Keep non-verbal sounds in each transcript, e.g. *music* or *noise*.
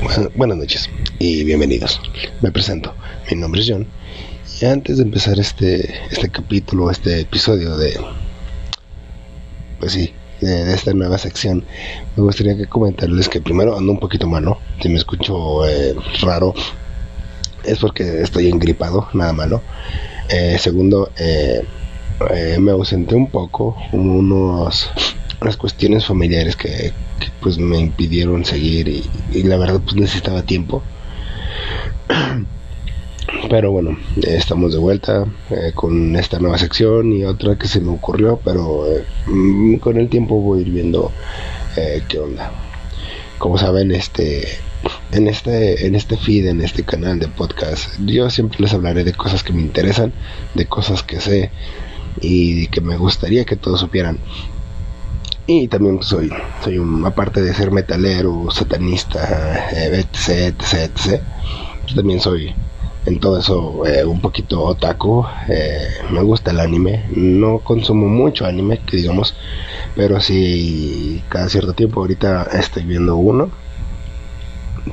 *laughs* buenas noches y bienvenidos. Me presento, mi nombre es John. Y antes de empezar este, este capítulo, este episodio de, pues sí, de, esta nueva sección, me gustaría que comentarles que primero ando un poquito malo. Si me escucho eh, raro, es porque estoy engripado, nada malo. Eh, segundo, eh, me ausenté un poco, unos unas cuestiones familiares que, pues me impidieron seguir y, la verdad pues necesitaba tiempo. *clears throat* Pero bueno estamos de vuelta eh, con esta nueva sección y otra que se me ocurrió pero eh, con el tiempo voy a ir viendo eh, qué onda. Como saben este en este en este feed en este canal de podcast yo siempre les hablaré de cosas que me interesan de cosas que sé y que me gustaría que todos supieran y también soy, soy un, aparte de ser metalero, satanista, etc, etc, etc, también soy en todo eso eh, un poquito otaku. Eh, me gusta el anime. No consumo mucho anime, que digamos, pero sí cada cierto tiempo. Ahorita estoy viendo uno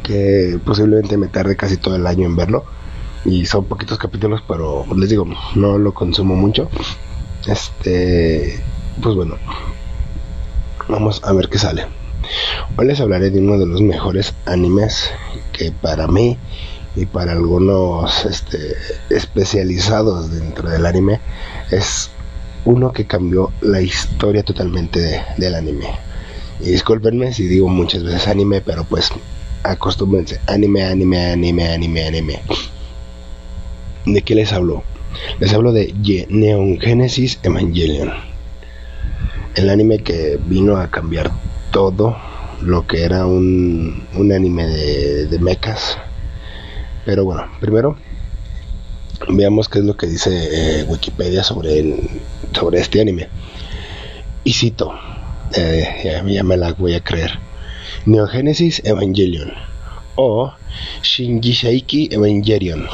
que posiblemente me tarde casi todo el año en verlo. Y son poquitos capítulos, pero les digo, no lo consumo mucho. Este, pues bueno, Vamos a ver qué sale. Hoy les hablaré de uno de los mejores animes que para mí y para algunos este, especializados dentro del anime es uno que cambió la historia totalmente del anime. Y discúlpenme si digo muchas veces anime, pero pues acostúmbrense. Anime, anime, anime, anime, anime. ¿De qué les hablo? Les hablo de Neon Genesis Evangelion el anime que vino a cambiar todo lo que era un, un anime de, mechas. Pero bueno, primero veamos qué es lo que dice eh, Wikipedia sobre, sobre este anime. Y cito, eh, ya, me la voy a creer. Neogenesis Evangelion o Shinji Evangelion,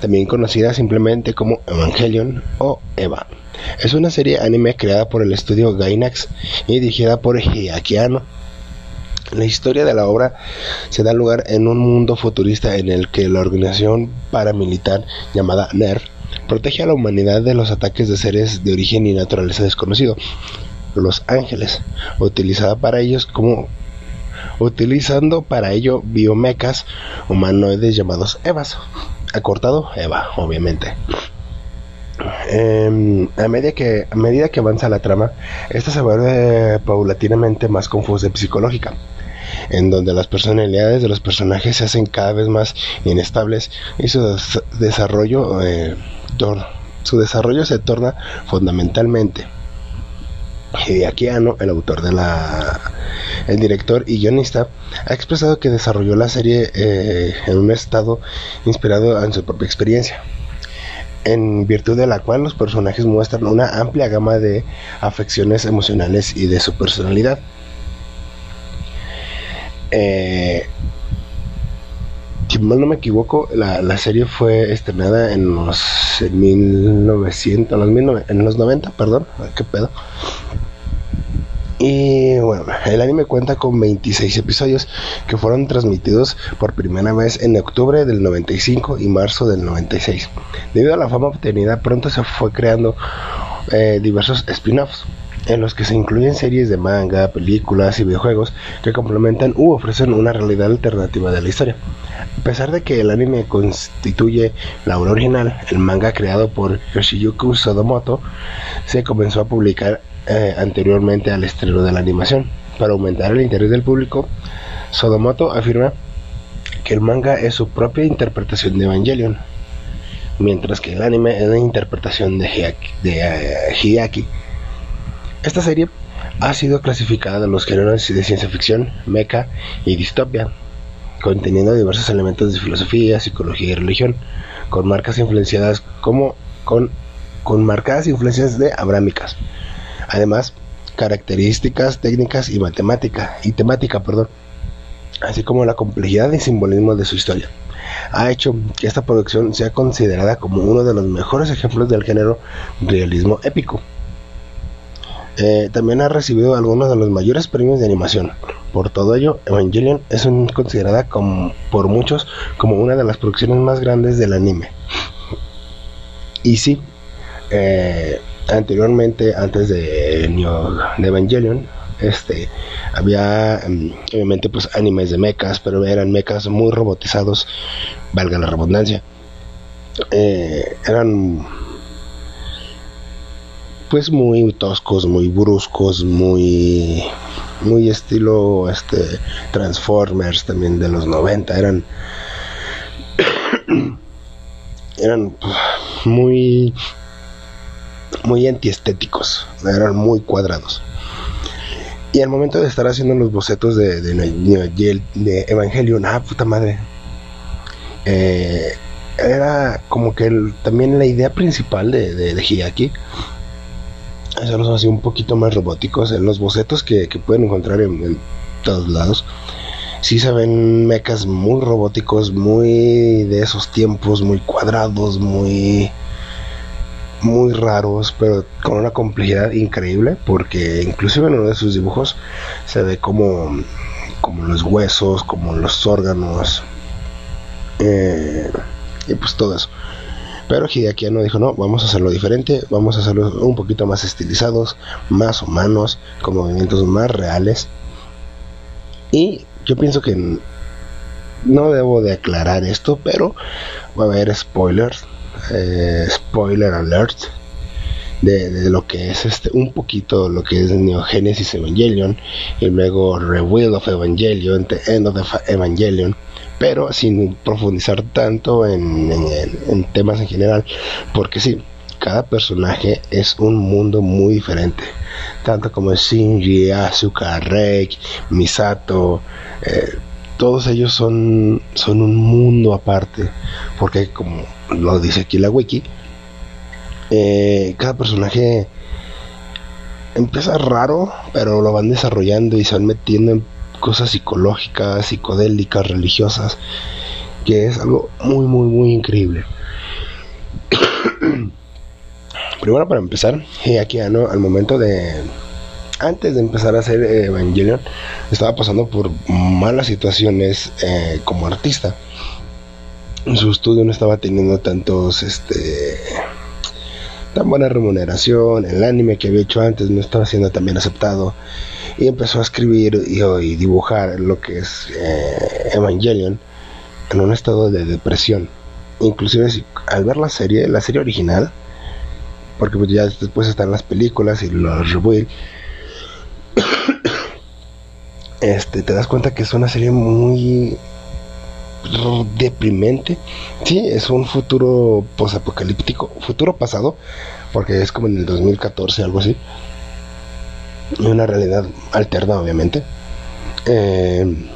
también conocida simplemente como Evangelion o Eva es una serie anime creada por el estudio Gainax y dirigida por Hideaki La historia de la obra se da lugar en un mundo futurista en el que la organización paramilitar llamada NER protege a la humanidad de los ataques de seres de origen y naturaleza desconocido, los ángeles, utilizada para ellos como utilizando para ello biomecas humanoides llamados Evas, acortado Eva, obviamente. Em, a, medida que, avanza la trama, esta se vuelve paulatinamente más confusa y psicológica, en donde las personalidades de los personajes se hacen cada vez más inestables y su desarrollo, eh, desarrollo se torna fundamentalmente. Hideaki Anno, el autor de la, el director y guionista, ha expresado que desarrolló la serie eh, en un estado inspirado en su propia experiencia en virtud de la cual los personajes muestran una amplia gama de afecciones emocionales y de su personalidad. Eh, si mal no me equivoco, la, serie fue estrenada en los 1900, en los, en los 90, perdón, qué pedo. Y bueno, el anime cuenta con 26 episodios que fueron transmitidos por primera vez en octubre del 95 y marzo del 96. Debido a la fama obtenida, pronto se fue creando eh, diversos spin-offs en los que se incluyen series de manga, películas y videojuegos que complementan u ofrecen una realidad alternativa de la historia. A pesar de que el anime constituye la obra original, el manga creado por Yoshiyuki Sodomoto se comenzó a publicar eh, anteriormente al estreno de la animación. Para aumentar el interés del público, Sodomoto afirma que el manga es su propia interpretación de Evangelion, mientras que el anime es la interpretación de Hideaki. De, Esta serie ha sido clasificada en los géneros de ciencia ficción, mecha y distopia, conteniendo diversos elementos de filosofía, psicología y religión, con marcas influenciadas como con, con marcadas influencias de abrámicas Además, características técnicas y matemática y temática, perdón, así como la complejidad y simbolismo de su historia, ha hecho que esta producción sea considerada como uno de los mejores ejemplos del género realismo épico. Eh, también ha recibido algunos de los mayores premios de animación. Por todo ello, Evangelion es considerada como, por muchos como una de las producciones más grandes del anime. Y sí, eh, anteriormente, antes de, de Evangelion, este había mm, obviamente pues animes de mechas pero eran mechas muy robotizados valga la redundancia. Eh, eran pues muy toscos muy bruscos muy muy estilo este Transformers también de los 90 eran *coughs* eran muy muy antiestéticos eran muy cuadrados y al momento de estar haciendo los bocetos de, de, de Evangelion, ah, puta madre. Eh, era como que también la idea principal de, de, de Hiaki hacerlos así un poquito más robóticos. En los bocetos que, pueden encontrar en, todos lados, sí se ven mechas muy robóticos, muy de esos tiempos, muy cuadrados, muy muy raros, pero con una complejidad increíble, porque inclusive en uno de sus dibujos se ve como, como los huesos, como los órganos, eh, y pues todo eso. Pero Hideaki no dijo, no, vamos a hacerlo diferente, vamos a hacerlo un poquito más estilizados, más humanos, con movimientos más reales. Y yo pienso que no debo de aclarar esto, pero va a haber spoilers eh, spoiler alert de, lo que es este un poquito lo que es Neogenesis Evangelion y luego Reveal of Evangelion, The End of Evangelion pero sin profundizar tanto en, en, temas en general porque sí cada personaje es un mundo muy diferente. Tanto como Shinji, Asuka, Rei, Misato eh, todos ellos son, son un mundo aparte, porque como lo dice aquí la wiki, eh, cada personaje empieza raro, pero lo van desarrollando y se van metiendo en cosas psicológicas, psicodélicas, religiosas, que es algo muy, muy, muy increíble. *coughs* Primero para empezar, aquí al momento de antes de empezar a hacer Evangelion, estaba pasando por malas situaciones eh, como artista. Su estudio no estaba teniendo tantos, este, tan buena remuneración. El anime que había hecho antes no estaba siendo tan bien aceptado. Y empezó a escribir y, dibujar lo que es eh, Evangelion en un estado de depresión. Inclusive al ver la serie, la serie original, porque pues ya después están las películas y los reboots este, te das cuenta que es una serie muy deprimente. Sí, es un futuro posapocalíptico, futuro pasado, porque es como en el 2014, algo así. Una realidad alterna, obviamente. Eh,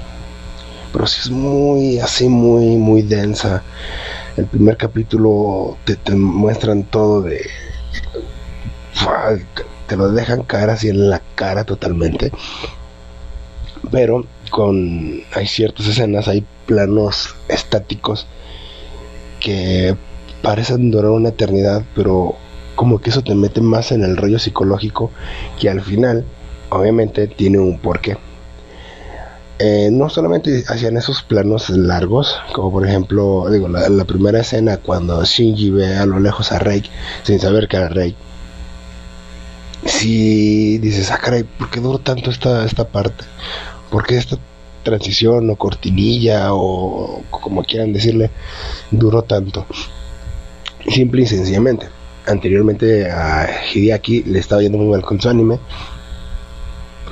pero sí es muy, así, muy, muy densa. El primer capítulo te, te muestran todo de. Te lo dejan caer así en la cara totalmente pero con hay ciertas escenas, hay planos estáticos que parecen durar una eternidad, pero como que eso te mete más en el rollo psicológico que al final obviamente tiene un porqué. Eh, no solamente hacían esos planos largos, como por ejemplo, digo, la, primera escena cuando Shinji ve a lo lejos a Rey sin saber que era Rey. Si dices, ah, caray, ¿por qué duró tanto esta, esta parte? Porque esta transición o cortinilla o como quieran decirle duró tanto? Simple y sencillamente. Anteriormente a Hideaki le estaba yendo muy mal con su anime,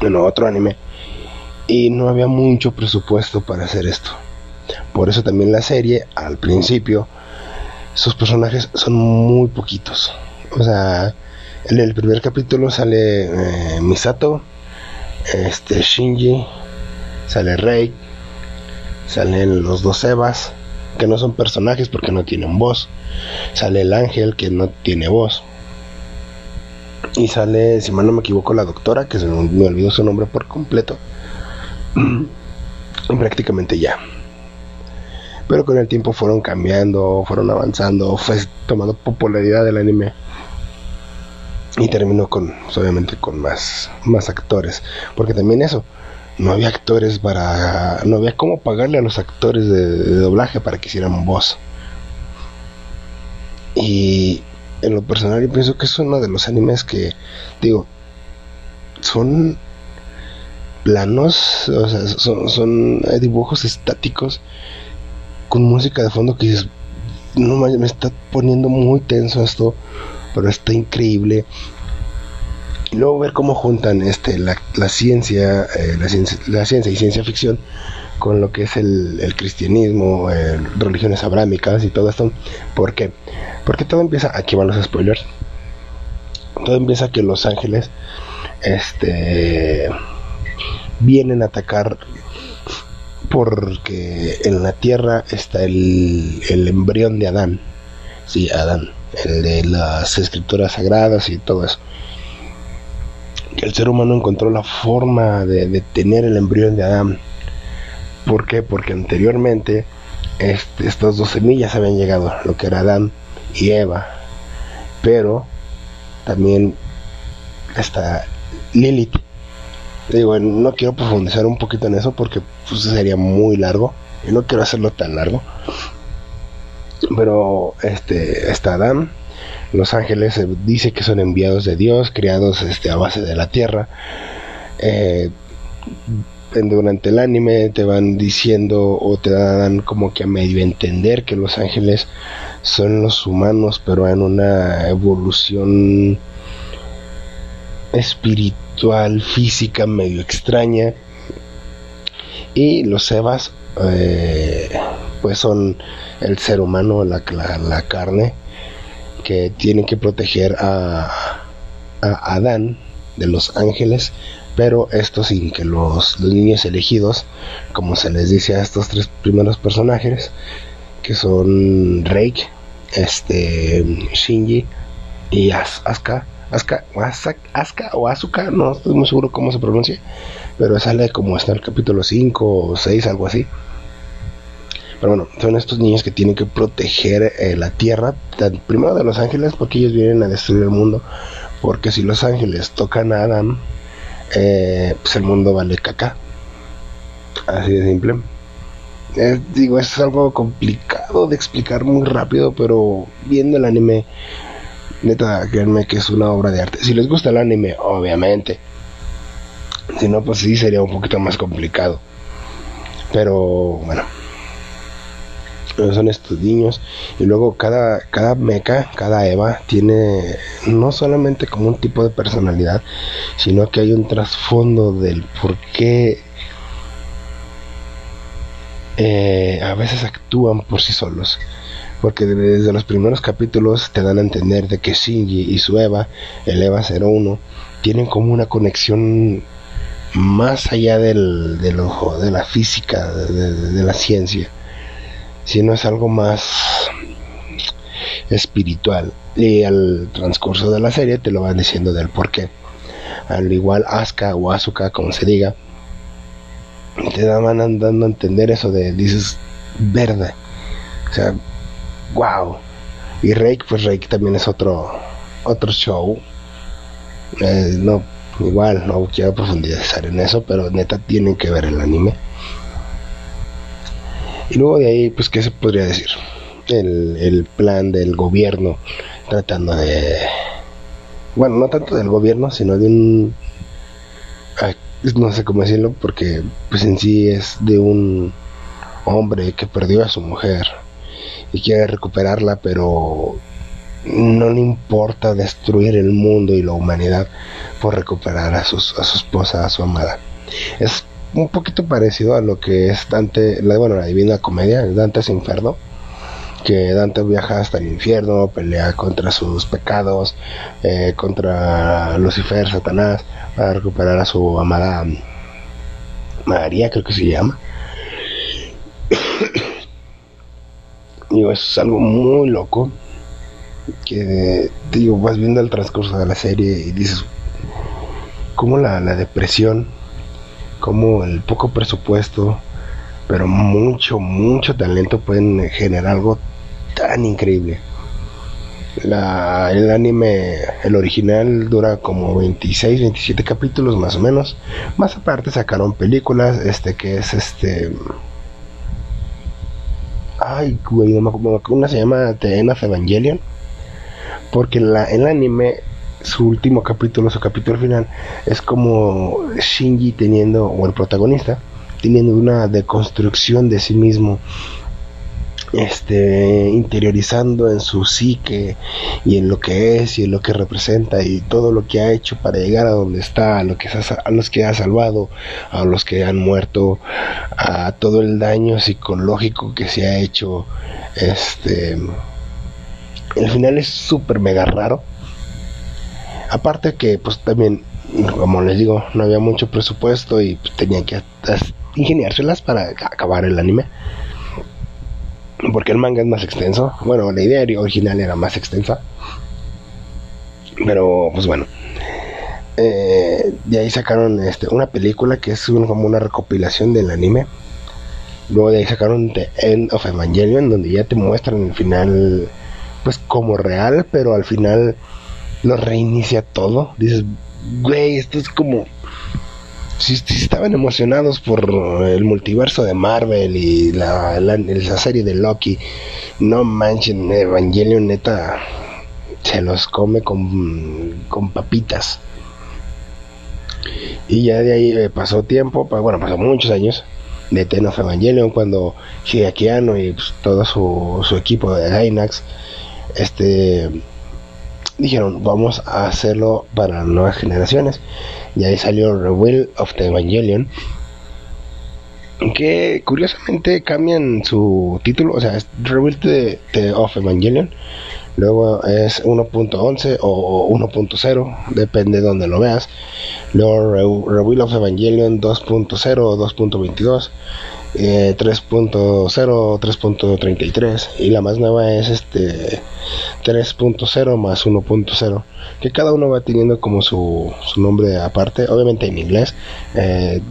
bueno, otro anime, y no había mucho presupuesto para hacer esto. Por eso también la serie, al principio, sus personajes son muy poquitos. O sea, en el primer capítulo sale eh, Misato, este Shinji, sale Rey, salen los dos Evas, que no son personajes porque no tienen voz, sale el ángel que no tiene voz, y sale, si mal no me equivoco, la doctora, que se me olvidó su nombre por completo, *clears throat* prácticamente ya. Pero con el tiempo fueron cambiando, fueron avanzando, fue tomando popularidad el anime. y terminó con, obviamente, con más, más actores. Porque también eso, no había actores para. No había cómo pagarle a los actores de, doblaje para que hicieran voz. Y en lo personal, yo pienso que es uno de los animes que, digo, son planos, o sea, son, son dibujos estáticos con música de fondo que dices, no me está poniendo muy tenso esto pero está increíble. Y luego ver cómo juntan este, la, ciencia, eh, la, ciencia, la ciencia y ciencia ficción con lo que es el, cristianismo, eh, religiones abrámicas y todo esto. ¿Por qué? Porque todo empieza, aquí van los spoilers, todo empieza que los ángeles este, vienen a atacar porque en la tierra está el, el embrión de Adán. Sí, Adán el de las escrituras sagradas y todo eso. El ser humano encontró la forma de, tener el embrión de Adán. ¿Por qué? Porque anteriormente este, estas dos semillas habían llegado, lo que era Adán y Eva. Pero también está Lilith. Digo, no quiero profundizar un poquito en eso porque pues, sería muy largo y no quiero hacerlo tan largo. Pero este está Adán, los ángeles se dice que son enviados de Dios, creados este, a base de la tierra. Eh, durante el anime te van diciendo o te dan como que a medio entender que los ángeles son los humanos, pero en una evolución espiritual, física, medio extraña. Y los Evas, eh, pues son el ser humano, la, carne, que tienen que proteger a, a Adán de los ángeles, pero esto sin que los, niños elegidos, como se les dice a estos tres primeros personajes, que son Reik, este, Shinji y Asuka, Asuka, Asuka o Asuka, no estoy muy seguro cómo se pronuncia, pero sale como hasta el capítulo 5 o 6, algo así. Pero bueno, son estos niños que tienen que proteger eh, la tierra, primero de los ángeles, porque ellos vienen a destruir el mundo. Porque si los ángeles tocan a Adán, eh, pues el mundo vale caca. Así de simple. digo, es algo complicado de explicar muy rápido, pero viendo el anime, neta, créanme que es una obra de arte. Si les gusta el anime, obviamente. Si no, pues sí sería un poquito más complicado. Pero bueno son estos niños. Y luego cada cada meca cada eva tiene no solamente como un tipo de personalidad sino que hay un trasfondo del por qué eh, a veces actúan por sí solos. Porque desde los primeros capítulos te dan a entender de que Shinji y su Eva, el Eva 01, tienen como una conexión más allá del ojo, de la física, de la ciencia sino es algo más espiritual. Y al transcurso de la serie te lo van diciendo del por qué. Al igual Asuka o Asuka, como se diga, te van dando a entender eso de, dices, verde. O sea, wow. Y Rake, pues Rake también es otro, otro show. Eh, no, igual, no quiero profundizar en eso, pero neta tienen que ver el anime y luego de ahí, pues, ¿qué se podría decir? El, plan del gobierno tratando de... Bueno, no tanto del gobierno, sino de un... no sé cómo decirlo, porque pues en sí es de un hombre que perdió a su mujer y quiere recuperarla, pero no le importa destruir el mundo y la humanidad por recuperar a, sus, a su esposa, a su amada. Es un poquito parecido a lo que es Dante, la, bueno, la Divina Comedia, Dante es Inferno, que Dante viaja hasta el infierno, pelea contra sus pecados, eh, contra Lucifer, Satanás, para recuperar a su amada María, creo que se llama. *coughs* digo, es algo muy loco, que digo, vas viendo el transcurso de la serie y dices, como la, la depresión como el poco presupuesto, pero mucho, mucho talento pueden generar algo tan increíble. La, el anime, el original, dura como 26, 27 capítulos más o menos. Más aparte sacaron películas, este que es este... Ay, güey, no me acuerdo. Una se llama The End Evangelion. Porque la, el anime, su último capítulo, su capítulo final, es como Shinji teniendo, o el protagonista, teniendo una deconstrucción de sí mismo este interiorizando en su psique y en lo que es y en lo que representa y todo lo que ha hecho para llegar a donde está, a, lo que a los que ha salvado, a los que han muerto, a todo el daño psicológico que se ha hecho. Este el final es súper mega raro. Aparte que pues también como les digo, no había mucho presupuesto y pues, tenían que ingeniárselas para acabar el anime porque el manga es más extenso. Bueno, la idea original era más extensa. Pero, pues bueno. Eh, de ahí sacaron este, una película que es como una recopilación del anime. Luego de ahí sacaron The End of Evangelion, donde ya te muestran el final, pues como real, pero al final lo reinicia todo. Dices, güey, esto es como si, estaban emocionados por el multiverso de Marvel y la, la, serie de Loki, no manchen, Evangelion neta se los come con, con papitas. Y ya de ahí eh, pasó tiempo, bueno, pasó muchos años de Ten of Evangelion cuando Hideaki y pues, todo su, su equipo de Gainax este dijeron vamos a hacerlo para nuevas generaciones y ahí salió Reveal of the Evangelion que curiosamente cambian su título o sea es Reveal the, of Evangelion luego es 1.11 o 1.0 depende de donde lo veas luego Reveal of Evangelion 2.0 o 2.22 3.0, 3.33 y la más nueva es este 3.0 más 1.0 que cada uno va teniendo como su, su nombre aparte, obviamente en inglés eh,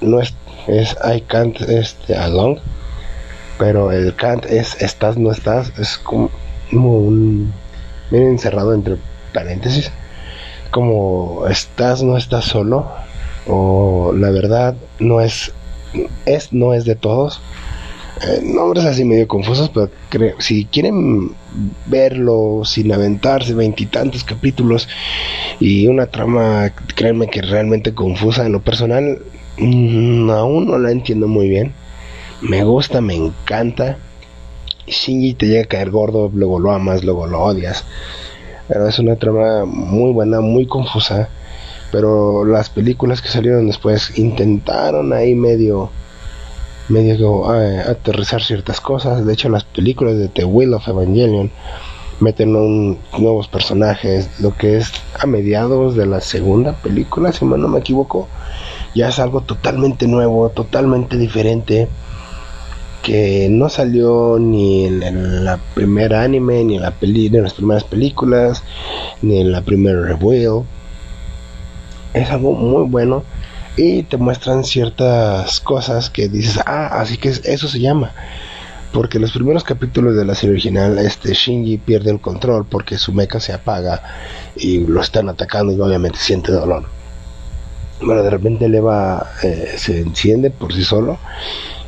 no es, es I can't este, along pero el can't es estás no estás es como, un bien encerrado entre paréntesis como estás no estás solo o la verdad no es es, no es de todos. Eh, nombres así medio confusos, pero si quieren verlo sin aventarse veintitantos capítulos y una trama, créanme que realmente confusa en lo personal, mm, aún no la entiendo muy bien. Me gusta, me encanta. Shinji te llega a caer gordo, luego lo amas, luego lo odias. Pero es una trama muy buena, muy confusa pero las películas que salieron después intentaron ahí medio medio eh, aterrizar ciertas cosas. De hecho las películas de The Will of Evangelion meten nuevos personajes lo que es a mediados de la segunda película si no me equivoco ya es algo totalmente nuevo totalmente diferente que no salió ni en, la primera anime ni en la peli, ni en las primeras películas ni en la primera Reveal es algo muy bueno y te muestran ciertas cosas que dices, ah, así que eso se llama. Porque los primeros capítulos de la serie original, este Shinji pierde el control porque su mecha se apaga y lo están atacando y obviamente siente dolor. Bueno, de repente el Eva eh, se enciende por sí solo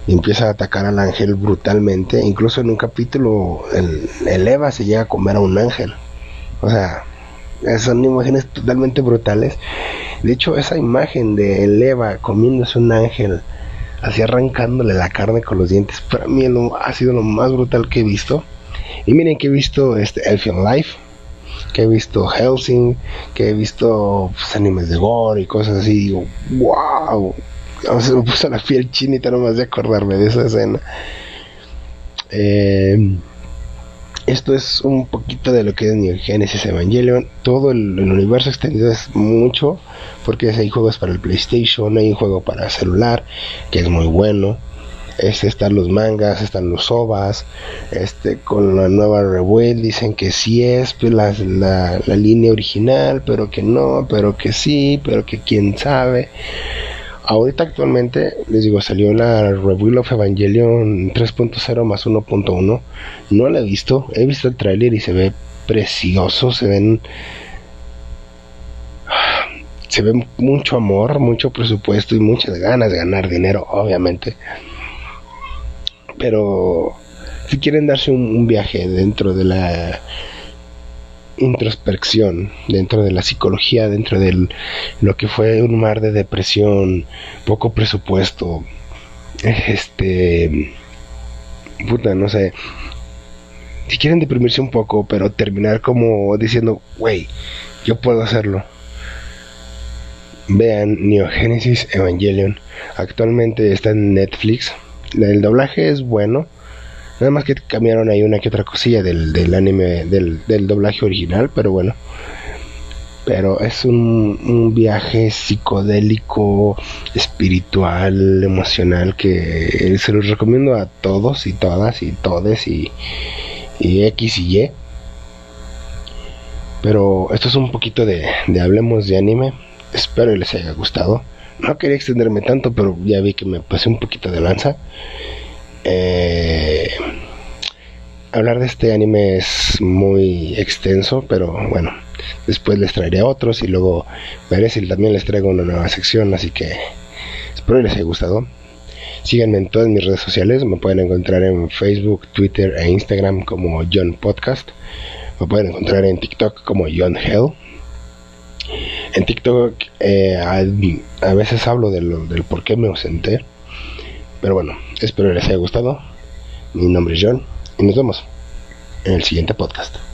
y empieza a atacar al ángel brutalmente. Incluso en un capítulo el, el Eva se llega a comer a un ángel. O sea, son imágenes totalmente brutales. De hecho, esa imagen de Eva comiéndose un ángel, así arrancándole la carne con los dientes, para mí ha sido lo más brutal que he visto. Y miren que he visto este Elfian Life, que he visto Helsing, que he visto pues, animes de gore y cosas así. Digo, wow, se me puso la piel chinita nomás de acordarme de esa escena. Eh, esto es un poquito de lo que es New Genesis Evangelion. Todo el, universo extendido es mucho, porque hay juegos para el PlayStation, hay un juego para celular, que es muy bueno. Este, están los mangas, están los ovas. Este, con la nueva Rebuild dicen que sí es pues, la, la, la línea original, pero que no, pero que sí, pero que quién sabe. Ahorita actualmente, les digo, salió la Reveal of Evangelion 3.0 más 1.1. No la he visto, he visto el tráiler y se ve preciosos, se ven se ve mucho amor, mucho presupuesto y muchas ganas de ganar dinero, obviamente. Pero si quieren darse un, viaje dentro de la introspección, dentro de la psicología, dentro de lo que fue un mar de depresión, poco presupuesto, este, puta, no sé, si quieren deprimirse un poco, pero terminar como diciendo, wey, yo puedo hacerlo vean Neogenesis Evangelion. Actualmente está en Netflix. El doblaje es bueno. Nada más que cambiaron ahí una que otra cosilla del, del anime, del, del, doblaje original, pero bueno. Pero es un, un, viaje psicodélico, espiritual, emocional que se los recomiendo a todos y todas y todes y, y X y Y. Pero esto es un poquito de, de hablemos de anime. Espero que les haya gustado. No quería extenderme tanto, pero ya vi que me pasé un poquito de lanza. Eh, hablar de este anime es muy extenso, pero bueno, después les traeré otros y luego veré si también les traigo una nueva sección, así que espero que les haya gustado. Síganme en todas mis redes sociales, me pueden encontrar en Facebook, Twitter e Instagram como John Podcast. Me pueden encontrar en TikTok como John Hell. En TikTok eh, a, veces hablo del por qué me ausenté. Pero bueno, espero les haya gustado. Mi nombre es John y nos vemos en el siguiente podcast.